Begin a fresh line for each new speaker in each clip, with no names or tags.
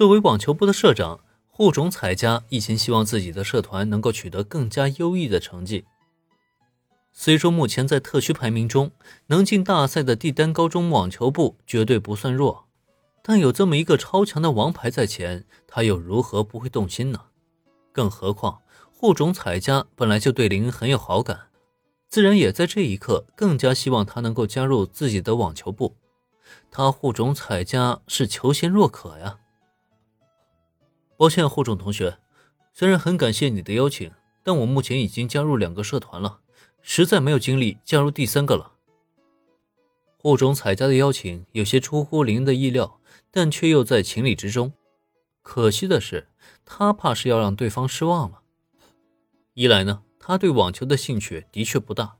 作为网球部的社长，户冢彩家一心希望自己的社团能够取得更加优异的成绩。虽说目前在特区排名中能进大赛的帝丹高中网球部绝对不算弱，但有这么一个超强的王牌在前，他又如何不会动心呢？更何况户冢彩家本来就对林很有好感。自然也在这一刻更加希望他能够加入自己的网球部。他护种彩家是求贤若渴呀。抱歉，护种同学，虽然很感谢你的邀请，但我目前已经加入两个社团了，实在没有精力加入第三个了。护种彩家的邀请有些出乎林的意料，但却又在情理之中。可惜的是，他怕是要让对方失望了。一来呢？他对网球的兴趣的确不大，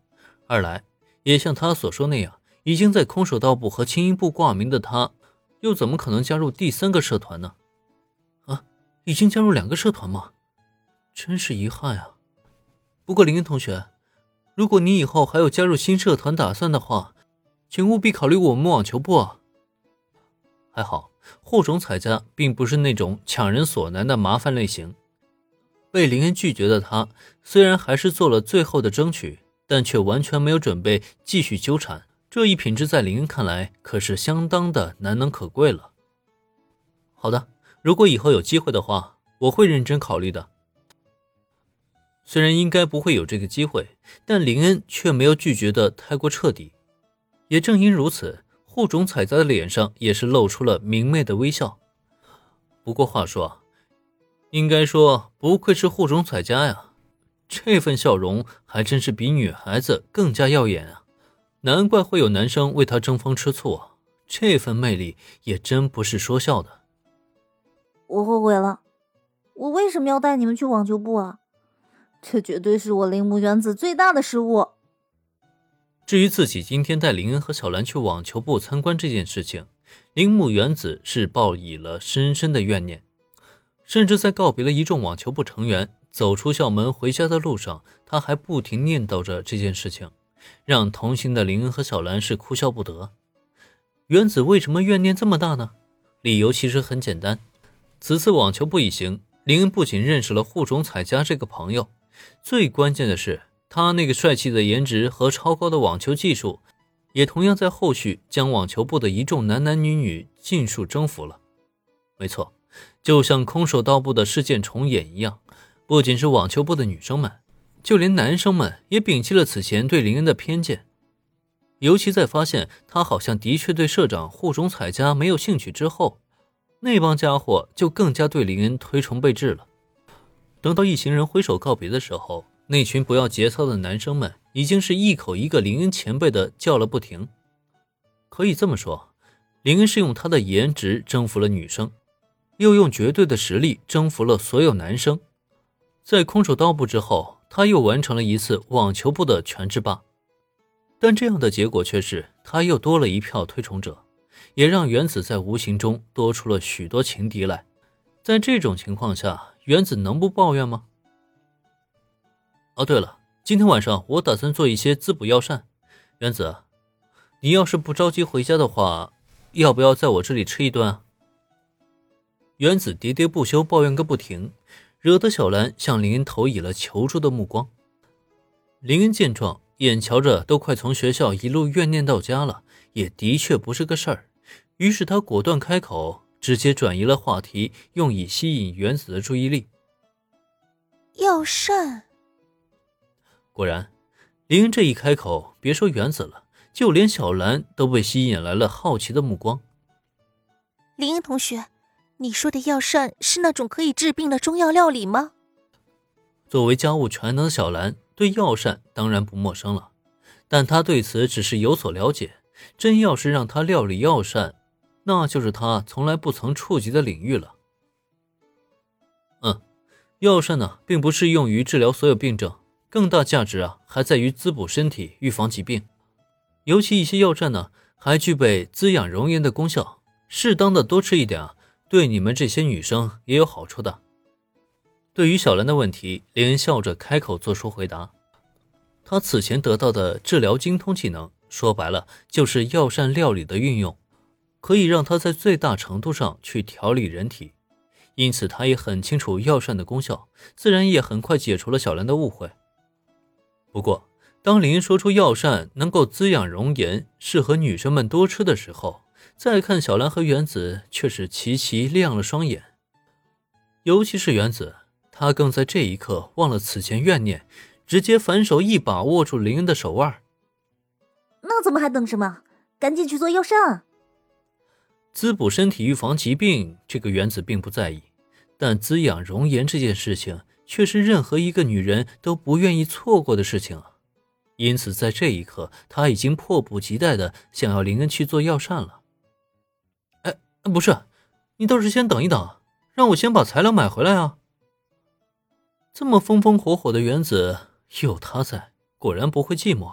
二来也像他所说那样，已经在空手道部和轻音部挂名的他，又怎么可能加入第三个社团呢？已经加入两个社团吗？真是遗憾啊！不过林恩同学，如果你以后还有加入新社团打算的话，请务必考虑我们网球部啊。还好，霍总彩家并不是那种强人所难的麻烦类型。被林恩拒绝的他，虽然还是做了最后的争取，但却完全没有准备继续纠缠。这一品质在林恩看来可是相当的难能可贵了。好的，如果以后有机会的话，我会认真考虑的。虽然应该不会有这个机会，但林恩却没有拒绝的太过彻底。也正因如此，护种彩在的脸上也是露出了明媚的微笑。不过话说。应该说，不愧是护种彩家呀，这份笑容还真是比女孩子更加耀眼啊！难怪会有男生为她争风吃醋！这份魅力也真不是说笑的。
我后悔了，我为什么要带你们去网球部啊？这绝对是我铃木原子最大的失误。
至于自己今天带林恩和小兰去网球部参观这件事情，铃木原子是抱以了深深的怨念。甚至在告别了一众网球部成员，走出校门回家的路上，他还不停念叨着这件事情，让同行的林恩和小兰是哭笑不得。原子为什么怨念这么大呢？理由其实很简单，此次网球部一行，林恩不仅认识了护种彩家这个朋友，最关键的是他那个帅气的颜值和超高的网球技术，也同样在后续将网球部的一众男男女女尽数征服了。没错。就像空手道部的事件重演一样，不仅是网球部的女生们，就连男生们也摒弃了此前对林恩的偏见。尤其在发现他好像的确对社长护种彩家没有兴趣之后，那帮家伙就更加对林恩推崇备至了。等到一行人挥手告别的时候，那群不要节操的男生们已经是一口一个林恩前辈的叫了不停。可以这么说，林恩是用他的颜值征服了女生。又用绝对的实力征服了所有男生，在空手道部之后，他又完成了一次网球部的全制霸，但这样的结果却是他又多了一票推崇者，也让原子在无形中多出了许多情敌来。在这种情况下，原子能不抱怨吗？哦，对了，今天晚上我打算做一些滋补药膳，原子，你要是不着急回家的话，要不要在我这里吃一顿啊？原子喋喋不休，抱怨个不停，惹得小兰向林恩投以了求助的目光。林恩见状，眼瞧着都快从学校一路怨念到家了，也的确不是个事儿，于是他果断开口，直接转移了话题，用以吸引原子的注意力。
药膳。
果然，林恩这一开口，别说原子了，就连小兰都被吸引来了好奇的目光。
林恩同学。你说的药膳是那种可以治病的中药料理吗？
作为家务全能的小兰，对药膳当然不陌生了，但她对此只是有所了解。真要是让她料理药膳，那就是他从来不曾触及的领域了。嗯，药膳呢，并不适用于治疗所有病症，更大价值啊，还在于滋补身体、预防疾病。尤其一些药膳呢，还具备滋养容颜的功效，适当的多吃一点啊。对你们这些女生也有好处的。对于小兰的问题，林恩笑着开口做出回答。他此前得到的治疗精通技能，说白了就是药膳料理的运用，可以让他在最大程度上去调理人体，因此他也很清楚药膳的功效，自然也很快解除了小兰的误会。不过，当林说出药膳能够滋养容颜，适合女生们多吃的时候，再看小兰和原子，却是齐齐亮了双眼。尤其是原子，他更在这一刻忘了此前怨念，直接反手一把握住林恩的手腕。
那怎么还等什么？赶紧去做药膳啊！
滋补身体、预防疾病，这个原子并不在意，但滋养容颜这件事情，却是任何一个女人都不愿意错过的事情啊！因此，在这一刻，他已经迫不及待的想要林恩去做药膳了。哎，不是，你倒是先等一等，让我先把材料买回来啊！这么风风火火的原子，有他在，果然不会寂寞。